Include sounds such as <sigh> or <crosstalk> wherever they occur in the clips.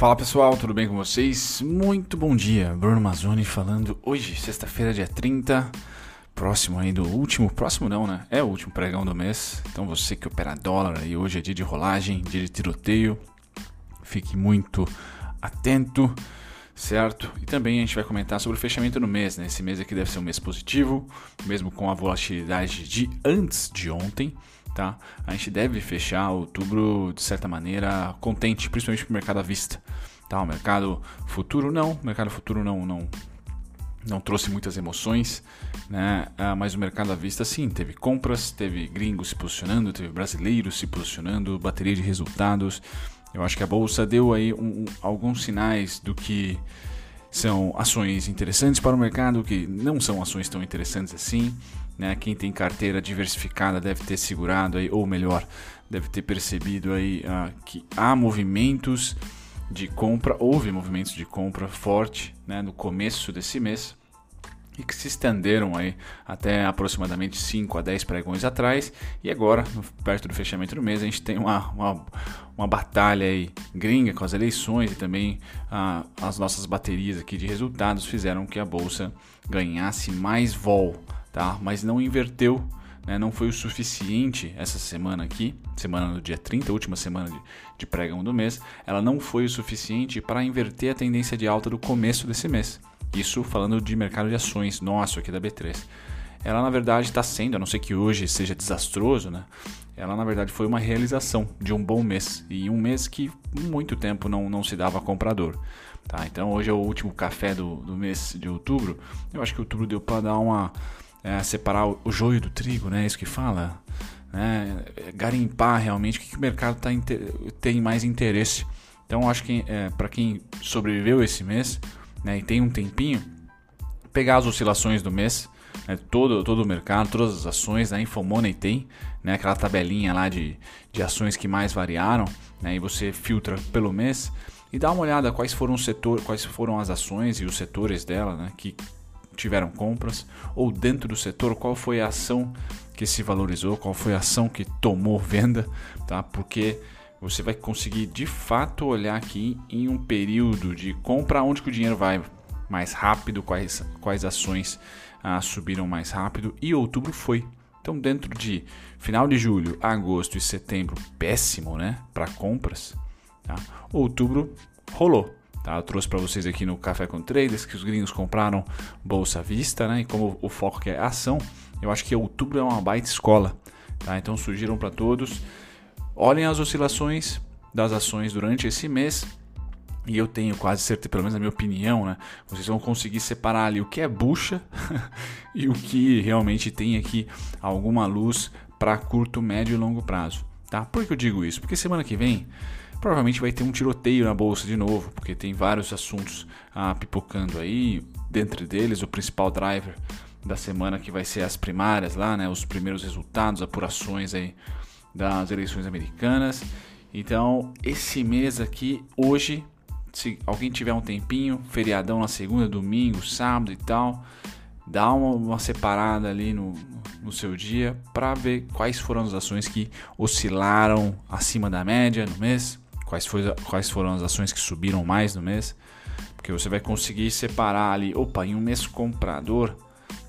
Fala pessoal, tudo bem com vocês? Muito bom dia, Bruno Mazzoni falando hoje, sexta-feira, dia 30, próximo aí do último, próximo não, né? É o último pregão do mês, então você que opera dólar e hoje é dia de rolagem, dia de tiroteio, fique muito atento, certo? E também a gente vai comentar sobre o fechamento do mês, né? Esse mês aqui deve ser um mês positivo, mesmo com a volatilidade de antes de ontem, tá? A gente deve fechar outubro de certa maneira contente, principalmente para o mercado à vista, tá? O mercado futuro não, o mercado futuro não não não trouxe muitas emoções, né? Ah, mas o mercado à vista sim, teve compras, teve gringos se posicionando, teve brasileiros se posicionando, bateria de resultados. Eu acho que a bolsa deu aí um, alguns sinais do que são ações interessantes para o mercado, que não são ações tão interessantes assim. Né? Quem tem carteira diversificada deve ter segurado aí, ou melhor, deve ter percebido aí uh, que há movimentos de compra, houve movimentos de compra forte né, no começo desse mês e que se estenderam aí até aproximadamente 5 a 10 pregões atrás. E agora, perto do fechamento do mês, a gente tem uma, uma, uma batalha aí gringa com as eleições e também ah, as nossas baterias aqui de resultados fizeram que a bolsa ganhasse mais vol, tá? mas não inverteu. Né? Não foi o suficiente essa semana aqui, semana do dia 30, última semana de, de pregão do mês, ela não foi o suficiente para inverter a tendência de alta do começo desse mês. Isso falando de mercado de ações nosso aqui da B3. Ela na verdade está sendo, a não ser que hoje seja desastroso, né? Ela na verdade foi uma realização de um bom mês e um mês que muito tempo não, não se dava comprador. Tá? Então hoje é o último café do, do mês de outubro. Eu acho que outubro deu para dar uma é, separar o, joio do trigo, né? Isso que fala, né? Garimpar realmente o que, que o mercado tá, tem mais interesse. Então acho que é, para quem sobreviveu esse mês né, e tem um tempinho, pegar as oscilações do mês, né, todo, todo o mercado, todas as ações, né, Infomoney tem né, aquela tabelinha lá de, de ações que mais variaram, né, e você filtra pelo mês e dá uma olhada quais foram os setores, quais foram as ações e os setores dela né, que tiveram compras, ou dentro do setor, qual foi a ação que se valorizou, qual foi a ação que tomou <laughs> venda, tá? Porque você vai conseguir de fato olhar aqui em um período de compra onde que o dinheiro vai mais rápido, quais, quais ações ah, subiram mais rápido e outubro foi. Então, dentro de final de julho, agosto e setembro, péssimo, né, para compras. Tá? Outubro rolou. Tá? Eu trouxe para vocês aqui no Café com Traders que os gringos compraram bolsa vista, né? E como o foco é ação, eu acho que outubro é uma baita escola. Tá? Então, surgiram para todos. Olhem as oscilações das ações durante esse mês e eu tenho quase certeza, pelo menos na minha opinião, né, vocês vão conseguir separar ali o que é bucha <laughs> e o que realmente tem aqui alguma luz para curto, médio e longo prazo. Tá? Por que eu digo isso? Porque semana que vem provavelmente vai ter um tiroteio na bolsa de novo, porque tem vários assuntos ah, pipocando aí, dentre deles o principal driver da semana que vai ser as primárias lá, né, os primeiros resultados, apurações aí das eleições americanas. Então, esse mês aqui, hoje, se alguém tiver um tempinho, feriadão na segunda, domingo, sábado e tal, dá uma, uma separada ali no, no seu dia para ver quais foram as ações que oscilaram acima da média no mês, quais, foi, quais foram as ações que subiram mais no mês, porque você vai conseguir separar ali, opa, em um mês comprador,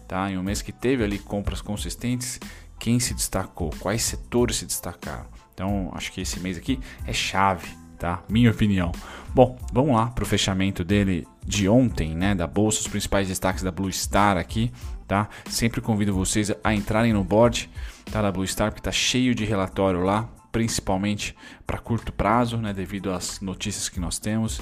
tá? Em um mês que teve ali compras consistentes, quem se destacou, quais setores se destacaram. Então, acho que esse mês aqui é chave, tá? Minha opinião. Bom, vamos lá para o fechamento dele de ontem, né, da bolsa, os principais destaques da Blue Star aqui, tá? Sempre convido vocês a entrarem no board, tá, da Blue Star, porque tá cheio de relatório lá, principalmente para curto prazo, né, devido às notícias que nós temos,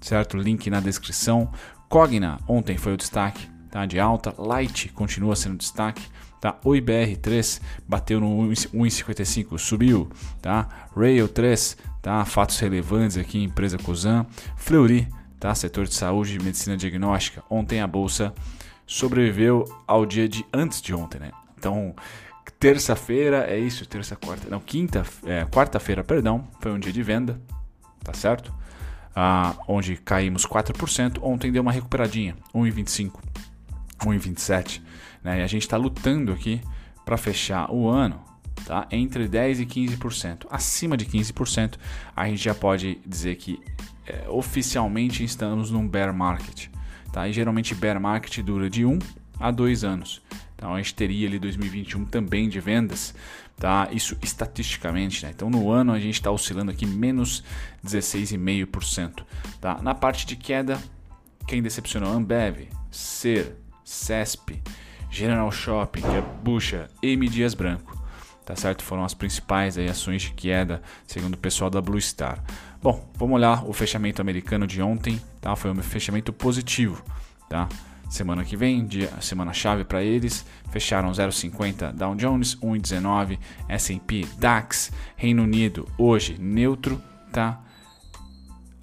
certo? Link na descrição. Cogna ontem foi o destaque, tá, de alta. Light continua sendo destaque. Tá? O IBR3 bateu no 1,55, subiu, tá? Rail 3, tá? Fatos relevantes aqui, empresa Cosan, Fleury, tá? Setor de saúde e medicina diagnóstica. Ontem a bolsa sobreviveu ao dia de antes de ontem, né? Então, terça-feira é isso, terça, quarta, não, quinta, é, quarta-feira, perdão, foi um dia de venda, tá certo? Ah, onde caímos 4%, ontem deu uma recuperadinha, 1,25, 1,27. Né? E a gente está lutando aqui para fechar o ano tá? entre 10% e 15%. Acima de 15%, a gente já pode dizer que é, oficialmente estamos num bear market. Tá? E geralmente bear market dura de 1 um a 2 anos. Então a gente teria ali 2021 também de vendas, tá? Isso estatisticamente, né? Então no ano a gente está oscilando aqui menos 16,5%, tá? Na parte de queda, quem decepcionou? Ambev, Ser, Cesp, General Shopping, Bucha e M Dias Branco tá certo? Foram as principais aí, ações de queda, segundo o pessoal da Blue Star. Bom, vamos olhar o fechamento americano de ontem, tá? Foi um fechamento positivo, tá? Semana que vem, dia, semana chave para eles, fecharam 0,50 Dow Jones, 1,19 S&P, DAX, Reino Unido hoje neutro, tá?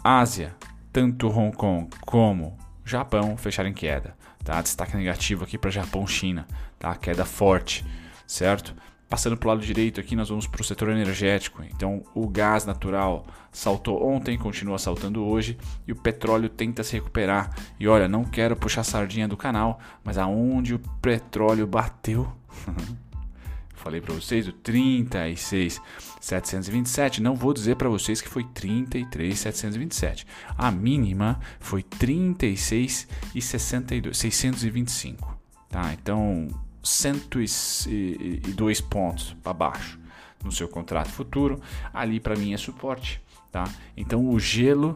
Ásia, tanto Hong Kong como Japão fecharam em queda, tá? Destaque negativo aqui para Japão, China, tá? Queda forte, certo? Passando para o lado direito aqui, nós vamos para o setor energético. Então, o gás natural saltou ontem, continua saltando hoje e o petróleo tenta se recuperar. E olha, não quero puxar sardinha do canal, mas aonde o petróleo bateu, <laughs> falei para vocês, o 36,727. Não vou dizer para vocês que foi 33,727. A mínima foi 36,62, 625. Tá? Então, 102 pontos para baixo no seu contrato futuro, ali para mim é suporte, tá? Então o gelo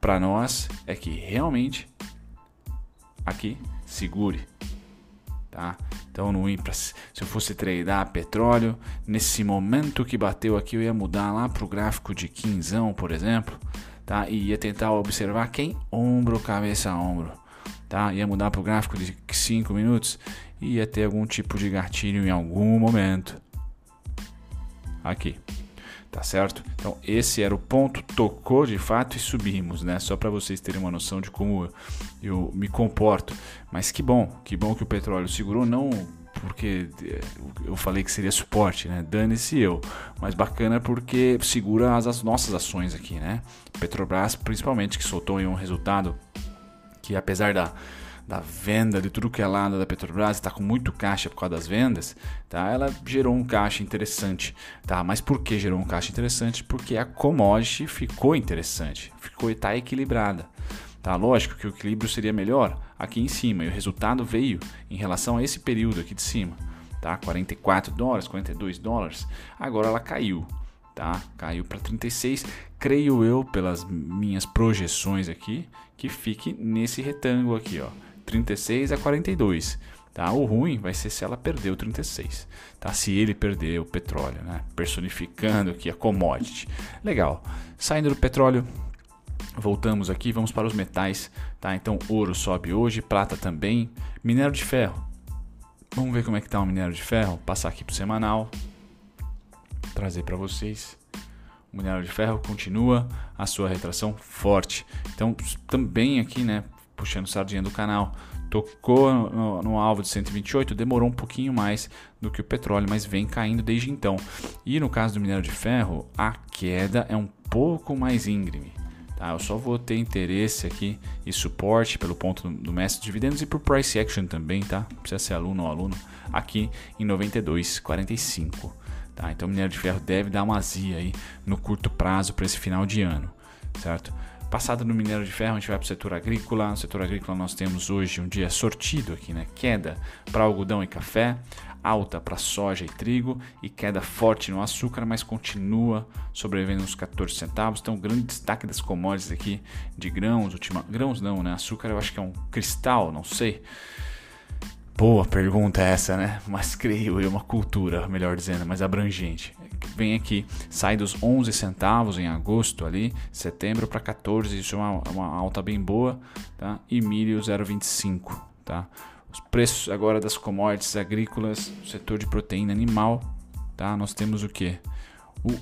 para nós é que realmente aqui segure, tá? Então no IMPRA, se eu fosse tradear petróleo, nesse momento que bateu aqui eu ia mudar lá para o gráfico de quinzão, por exemplo, tá? E ia tentar observar quem ombro, cabeça, ombro, tá? Ia mudar para o gráfico de 5 minutos e ia ter algum tipo de gatilho em algum momento. Aqui. Tá certo? Então esse era o ponto, tocou de fato e subimos, né? Só para vocês terem uma noção de como eu me comporto. Mas que bom, que bom que o petróleo segurou, não porque eh, eu falei que seria suporte, né? Dane-se eu. Mas bacana porque segura as, as, nossas ações aqui, né? Petrobras, principalmente, que soltou um resultado que apesar da da venda de tudo que é lado da Petrobras, está com muito caixa por causa das vendas, tá? Ela gerou um caixa interessante, tá? Mas por que gerou um caixa interessante? Porque a commodity ficou interessante, ficou está equilibrada. Tá, lógico que o equilíbrio seria melhor aqui em cima e o resultado veio em relação a esse período aqui de cima, tá? 44 dólares, 42 dólares. Agora ela caiu, tá? Caiu para 36. Creio eu pelas minhas projeções aqui que fique nesse retângulo aqui, ó. 36 a 42. Tá? O ruim vai ser se ela perder o 36, tá? Se ele perder o petróleo, né? Personificando aqui a commodity. Legal. Saindo do petróleo, voltamos aqui, vamos para os metais, tá? Então ouro sobe hoje, prata também, minério de ferro. Vamos ver como é que tá o minério de ferro, passar aqui para o semanal, trazer para vocês. O minério de ferro continua a sua retração forte. Então também aqui, né, puxando sardinha do canal, tocou no, no, alvo de 128, demorou um pouquinho mais do que o petróleo, mas vem caindo desde então. E no caso do minério de ferro, a queda é um pouco mais íngreme. Tá? Eu só vou ter interesse aqui e suporte pelo ponto do mestre de dividendos e por price action também, tá? Precisa ser aluno ou aluno, aqui em 92,45. Tá? Então o minério de ferro deve dar uma azia aí no curto prazo para esse final de ano, certo? Passado no minério de ferro, a gente vai para o setor agrícola. No setor agrícola, nós temos hoje um dia sortido aqui, né? Queda para algodão e café, alta para soja e trigo e queda forte no açúcar, mas continua sobrevivendo nos 14 centavos. Então, grande destaque das commodities aqui de grãos, ultima... grãos não, né? Açúcar eu acho que é um cristal, não sei. Boa pergunta essa, né? Mas creio eu, uma cultura, melhor dizendo, mais abrangente vem aqui, sai dos 11 centavos em agosto ali, setembro para 14, isso é uma, uma alta bem boa, tá? E milho 0,25, tá? Os preços agora das commodities agrícolas, setor de proteína animal, tá? Nós temos o que? O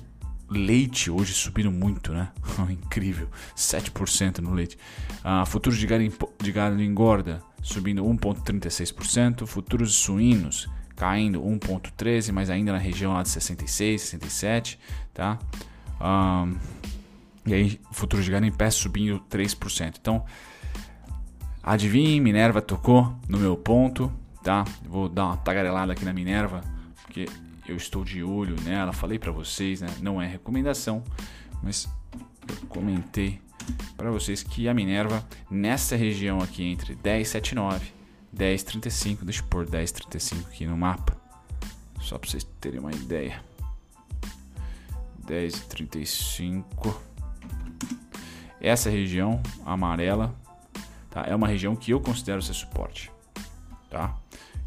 leite hoje subindo muito, né? <laughs> Incrível, 7% no leite. Ah, futuros de gado, de gado engorda subindo 1,36%, futuros suínos caindo 1,13, mas ainda na região lá de 66, 67, tá? Um, e aí, futuro de gado em pé subindo 3%. Então, adivinhe, Minerva tocou no meu ponto, tá? Vou dar uma tagarelada aqui na Minerva, porque eu estou de olho nela. Falei para vocês, né? Não é recomendação, mas eu comentei para vocês que a Minerva nessa região aqui entre 10,79 10,35, deixa eu pôr 10,35 aqui no mapa, só para vocês terem uma ideia. 10,35. Essa região amarela tá? é uma região que eu considero ser suporte. Tá?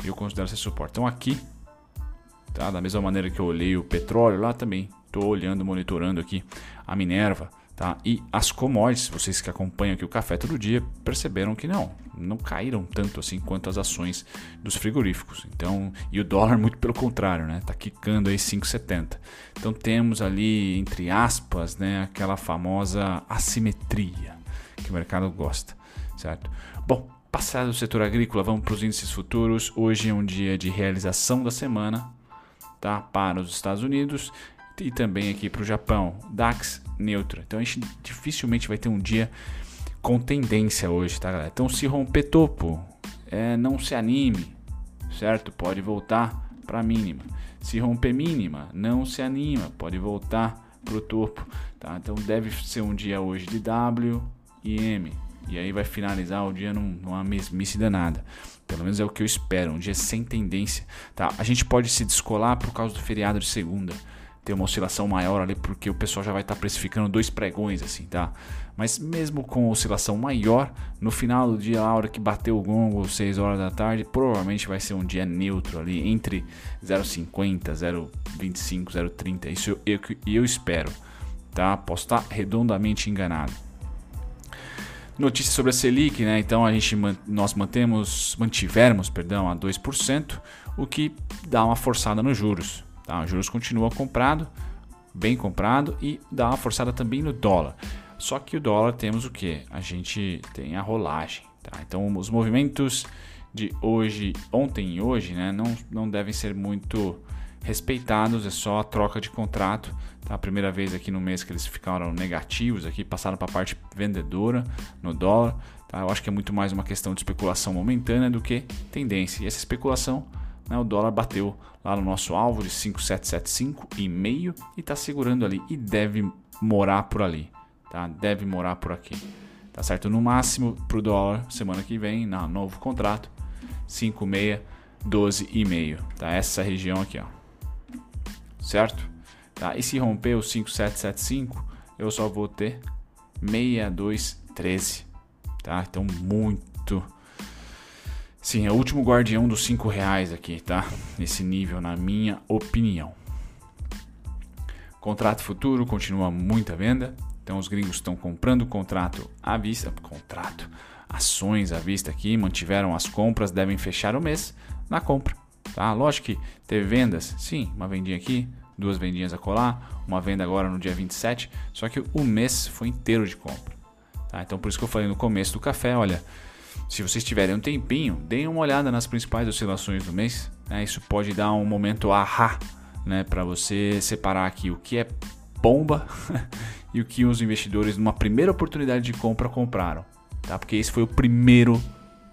Eu considero ser suporte. Então aqui, tá? da mesma maneira que eu olhei o petróleo, lá também estou olhando, monitorando aqui a Minerva, Tá? E as commodities, vocês que acompanham aqui o café todo dia, perceberam que não, não caíram tanto assim quanto as ações dos frigoríficos. Então, e o dólar <laughs> muito pelo contrário, né? Tá quicando aí 5,70. Então temos ali entre aspas, né, aquela famosa assimetria que o mercado gosta, certo? Bom, passado o setor agrícola, vamos para os índices futuros. Hoje é um dia de realização da semana, tá? Para os Estados Unidos e também aqui para o Japão. DAX neutra. Então a gente dificilmente vai ter um dia com tendência hoje, tá galera? Então se romper topo, é, não se anime, certo? Pode voltar para mínima. Se romper mínima, não se anima, pode voltar para o topo, tá? Então deve ser um dia hoje de W e M. E aí vai finalizar o dia numa mesmice danada. Pelo menos é o que eu espero, um dia sem tendência. Tá? A gente pode se descolar por causa do feriado de segunda ter uma oscilação maior ali, porque o pessoal já vai estar tá precificando dois pregões, assim, tá? Mas mesmo com oscilação maior, no final do dia, a hora que bateu o gongo, 6 horas da tarde, provavelmente vai ser um dia neutro ali, entre 0,50, 0,25, 0,30. Isso eu, eu, eu espero, tá? Posso estar redondamente enganado. Notícia sobre a Selic, né? Então a gente nós mantemos, mantivermos, perdão, a 2%, o que dá uma forçada nos juros. Tá? Os juros continua comprado, bem comprado e dá uma forçada também no dólar. Só que o dólar temos o que? A gente tem a rolagem. Tá? Então os movimentos de hoje, ontem e hoje, né, não, não devem ser muito respeitados, é só a troca de contrato. Tá? A primeira vez aqui no mês que eles ficaram negativos, aqui passaram para a parte vendedora no dólar. Tá? Eu acho que é muito mais uma questão de especulação momentânea do que tendência. E essa especulação né, o dólar bateu lá no nosso alvo de 5,775 e meio e está segurando ali e deve morar por ali, tá? Deve morar por aqui, tá certo? No máximo para o dólar semana que vem, na novo contrato, 5,6, 12,5, tá? Essa região aqui, ó, certo? Tá? E se romper o 5,775, eu só vou ter 62,13, tá? Então muito Sim, é o último guardião dos 5 reais aqui, tá? Nesse nível, na minha opinião. Contrato futuro continua muita venda. Então os gringos estão comprando contrato à vista, contrato, ações à vista aqui, mantiveram as compras, devem fechar o mês na compra. Tá? Lógico que teve vendas, sim, uma vendinha aqui, duas vendinhas a colar, uma venda agora no dia 27, só que o mês foi inteiro de compra. Tá? Então por isso que eu falei no começo do café, olha, se vocês tiverem um tempinho, deem uma olhada nas principais oscilações do mês. Né? Isso pode dar um momento ahá né? para você separar aqui o que é bomba <laughs> e o que os investidores, numa primeira oportunidade de compra, compraram. Tá? Porque esse foi o primeiro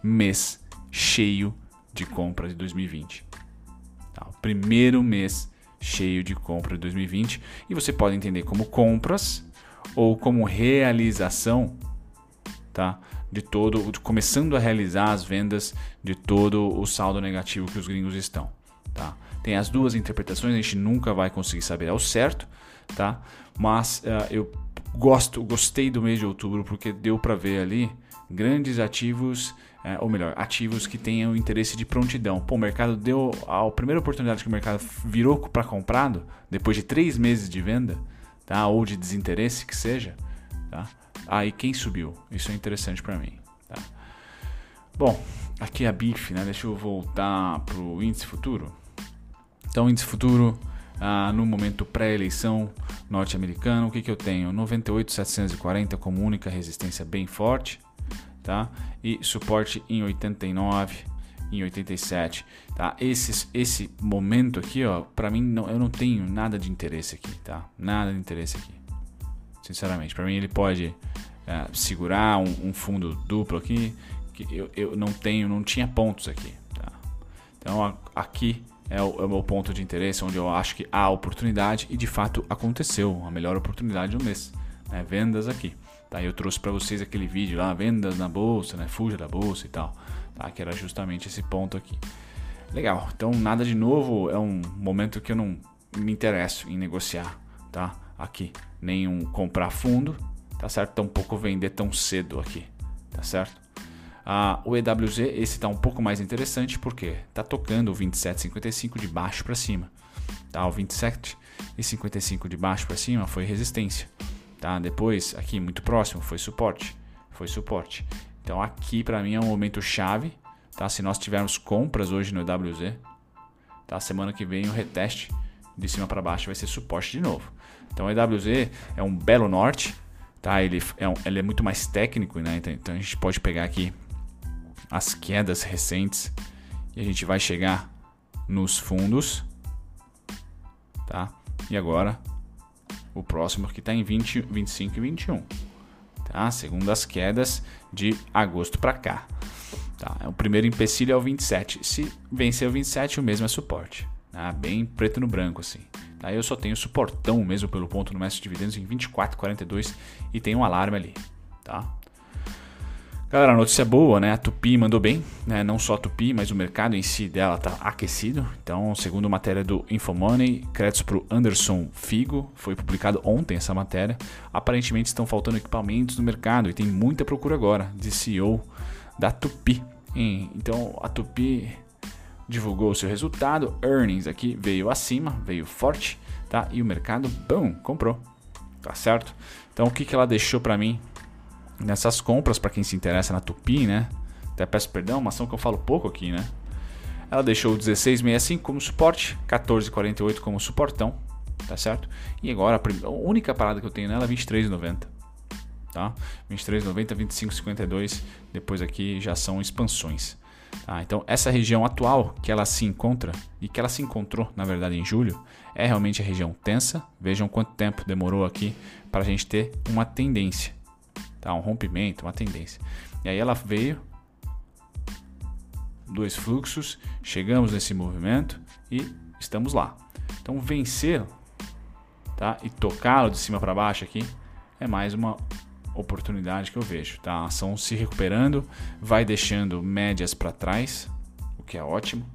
mês cheio de compra de 2020. Tá? O primeiro mês cheio de compra de 2020. E você pode entender como compras ou como realização tá? De todo, começando a realizar as vendas de todo o saldo negativo que os gringos estão. Tá? Tem as duas interpretações, a gente nunca vai conseguir saber ao certo, tá? mas uh, eu gosto, gostei do mês de outubro porque deu para ver ali grandes ativos, uh, ou melhor, ativos que tenham interesse de prontidão. Pô, o mercado deu a primeira oportunidade que o mercado virou para comprado, depois de três meses de venda, tá? ou de desinteresse que seja, tá? Aí quem subiu? Isso é interessante para mim. Tá? Bom, aqui é a BIF, né? Deixa eu voltar para o índice futuro. Então, índice futuro ah, no momento pré-eleição norte-americano, o que, que eu tenho? 98,740 como única resistência bem forte, tá? E suporte em 89, em 87, tá? Esse, esse momento aqui, ó, para mim não, eu não tenho nada de interesse aqui, tá? Nada de interesse aqui sinceramente. Para mim ele pode é, segurar um, um, fundo duplo aqui, que eu, eu não tenho, não tinha pontos aqui. Tá? Então a, aqui é o, é o, meu ponto de interesse, onde eu acho que há oportunidade e de fato aconteceu a melhor oportunidade do mês. Né? Vendas aqui. Tá? Eu trouxe para vocês aquele vídeo lá, vendas na bolsa, né? Fuja da bolsa e tal, tá? Que era justamente esse ponto aqui. Legal. Então nada de novo, é um momento que eu não me interesso em negociar, tá? Aqui, nenhum comprar fundo, tá certo? Tampouco vender tão cedo aqui, tá certo? Ah, o EWZ, esse está um pouco mais interessante porque está tocando o 27,55 de baixo para cima. Tá? O 27,55 de baixo para cima foi resistência. Tá? Depois, aqui muito próximo, foi suporte. Foi suporte. Então aqui para mim é um momento chave. Tá? Se nós tivermos compras hoje no EWZ, tá? semana que vem o reteste de cima para baixo vai ser suporte de novo. Então o EWZ é um belo norte. Tá? Ele, é um, ele é muito mais técnico, né? então, então a gente pode pegar aqui as quedas recentes e a gente vai chegar nos fundos, tá? E agora o próximo que está em 20, 25 e 21, tá? Segundo as quedas de agosto para cá. Tá? O primeiro empecilho é o 27. Se vencer o 27, o mesmo é suporte. Tá? Bem preto no branco assim. Tá? Eu só tenho suportão mesmo pelo ponto no mestre de dividendos em 24,42 e tem um alarme ali. Tá? Galera, a notícia boa, né? A Tupi mandou bem, né? Não só a Tupi, mas o mercado em si dela tá aquecido. Então, segundo matéria do Infomoney, créditos para o Anderson Figo, foi publicado ontem essa matéria. Aparentemente estão faltando equipamentos no mercado e tem muita procura agora de CEO da Tupi. Então, a Tupi divulgou o seu resultado, earnings aqui veio acima, veio forte, tá? E o mercado, bom, comprou. Tá certo? Então, o que, que ela deixou para mim nessas compras, para quem se interessa na Tupi, né? Até peço perdão, uma ação que eu falo pouco aqui, né? Ela deixou o 1665 como suporte, 1448 como suportão, tá certo? E agora a única parada que eu tenho nela é 23,90. Tá? 23,90, 25,52, depois aqui já são expansões. Tá? Então essa região atual que ela se encontra e que ela se encontrou na verdade em julho é realmente a região tensa. Vejam quanto tempo demorou aqui para a gente ter uma tendência tá? um rompimento, uma tendência. E aí ela veio, dois fluxos, chegamos nesse movimento e estamos lá. Então vencer tá? e tocá-lo de cima para baixo aqui é mais uma oportunidade que eu vejo. Tá? A ação se recuperando, vai deixando médias para trás, o que é ótimo.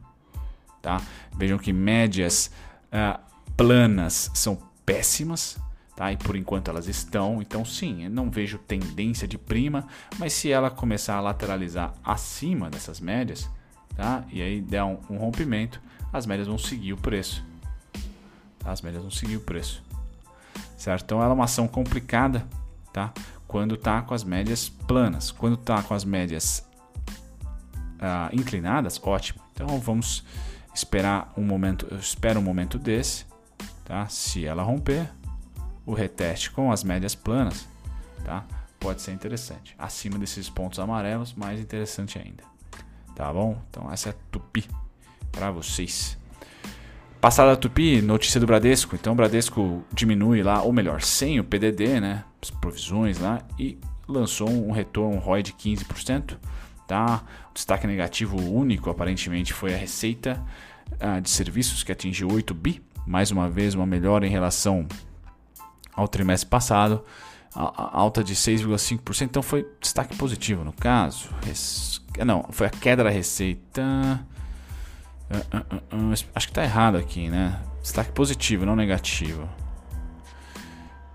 Tá? Vejam que médias uh, planas são péssimas, Tá? E por enquanto elas estão, então sim, eu não vejo tendência de prima, mas se ela começar a lateralizar acima dessas médias, tá? E aí der um, um rompimento, as médias vão seguir o preço. Tá? As médias vão seguir o preço. Certo? Então ela é uma ação complicada, tá? Quando tá com as médias planas, quando tá com as médias ah, inclinadas, ótimo. Então vamos esperar um momento, eu espero um momento desse, tá? Se ela romper, o reteste com as médias planas, tá? Pode ser interessante. Acima desses pontos amarelos, mais interessante ainda. Tá bom? Então essa é a Tupi para vocês. Passada a Tupi, notícia do Bradesco. Então o Bradesco diminui lá, ou melhor, sem o PDD, né? Provisões lá e lançou um retorno um ROI de 15%. Tá? O destaque negativo único aparentemente foi a receita uh, de serviços que atingiu 8 bi. Mais uma vez, uma melhora em relação ao trimestre passado, alta de 6,5%, então foi destaque positivo no caso. Não, foi a queda da receita. Ah, ah, ah, acho que está errado aqui, né? Destaque positivo, não negativo.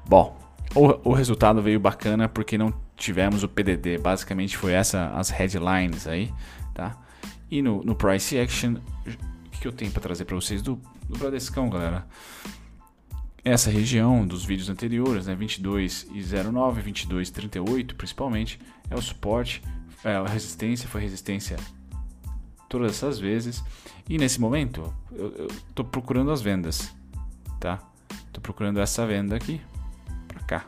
Bom, o, o resultado veio bacana porque não tivemos o PDD. Basicamente foi essa as headlines aí, tá? E no, no price action, o que, eu tenho para trazer para vocês do, do Bradescão, galera? essa região dos vídeos anteriores, né, 22 e 09, 22 e 38 principalmente, é o suporte, é, a resistência foi resistência todas essas vezes. E nesse momento eu estou procurando as vendas, tá? Estou procurando essa venda aqui cá.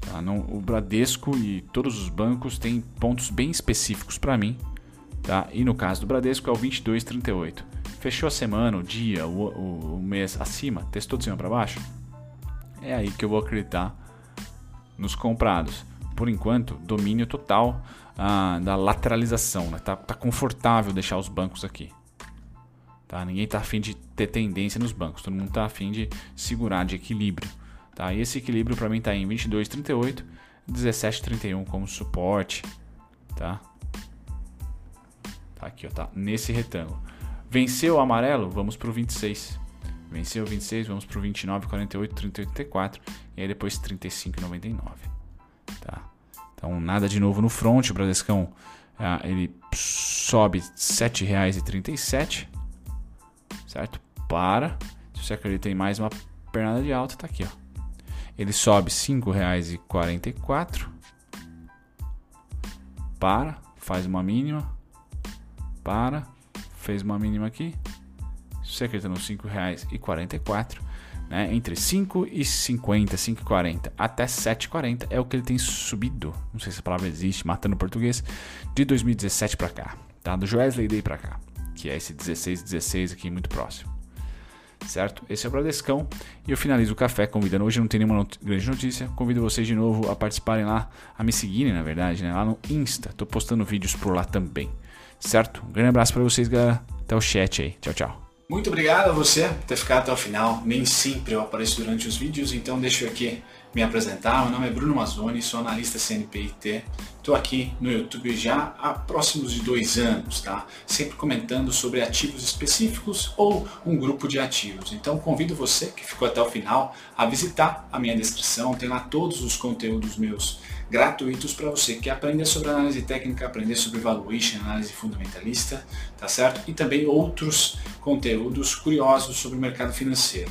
Tá? Não, o Bradesco e todos os bancos têm pontos bem específicos para mim, tá? E no caso do Bradesco é o 22,38. Fechou a semana, o dia, o, o, o mês acima, testou de cima para baixo? É aí que eu vou acreditar nos comprados. Por enquanto, domínio total ah, da lateralização. Né? Tá, tá confortável deixar os bancos aqui. Tá? Ninguém está afim de ter tendência nos bancos. Todo mundo está afim de segurar, de equilíbrio. Tá? E esse equilíbrio para mim está em 22,38 17,31 como suporte, tá? Tá aqui, ó, tá nesse retângulo. Venceu o amarelo, vamos para o 26. Venceu o 26, vamos para o 29, 48, 30, 84 e aí depois 35,99. Tá? Então nada de novo no front, o Bradescão ah, ele sobe R$ 7,37, certo? Para. Se você acredita em mais uma pernada de alta, tá aqui, ó. Ele sobe R$ 5,44. Para, faz uma mínima. Para, fez uma mínima aqui. Se você acredita no R$ 5,44, né, entre 5,50, 5,40 até 7,40 é o que ele tem subido. Não sei se a palavra existe, matando português, de 2017 para cá, tá? Do Joesley Day para cá, que é esse 16, 16 aqui muito próximo. Certo? Esse é o Bradescão e eu finalizo o café convidando. Hoje não tem nenhuma not grande notícia. Convido vocês de novo a participarem lá, a me seguirem, na verdade, né? lá no Insta. Tô postando vídeos por lá também. Certo? Um grande abraço para vocês, galera. Até o chat aí. Tchau, tchau. Muito obrigado a você por ter ficado até o final. Nem sempre eu apareço durante os vídeos, então deixa eu aqui me apresentar. Meu nome é Bruno Mazzoni, sou analista CNPIT. Estou aqui no YouTube já há próximos de dois anos, tá? Sempre comentando sobre ativos específicos ou um grupo de ativos. Então convido você que ficou até o final a visitar a minha descrição. Tem lá todos os conteúdos meus gratuitos para você que aprender sobre análise técnica, aprender sobre valuation, análise fundamentalista, tá certo? E também outros conteúdos curiosos sobre o mercado financeiro.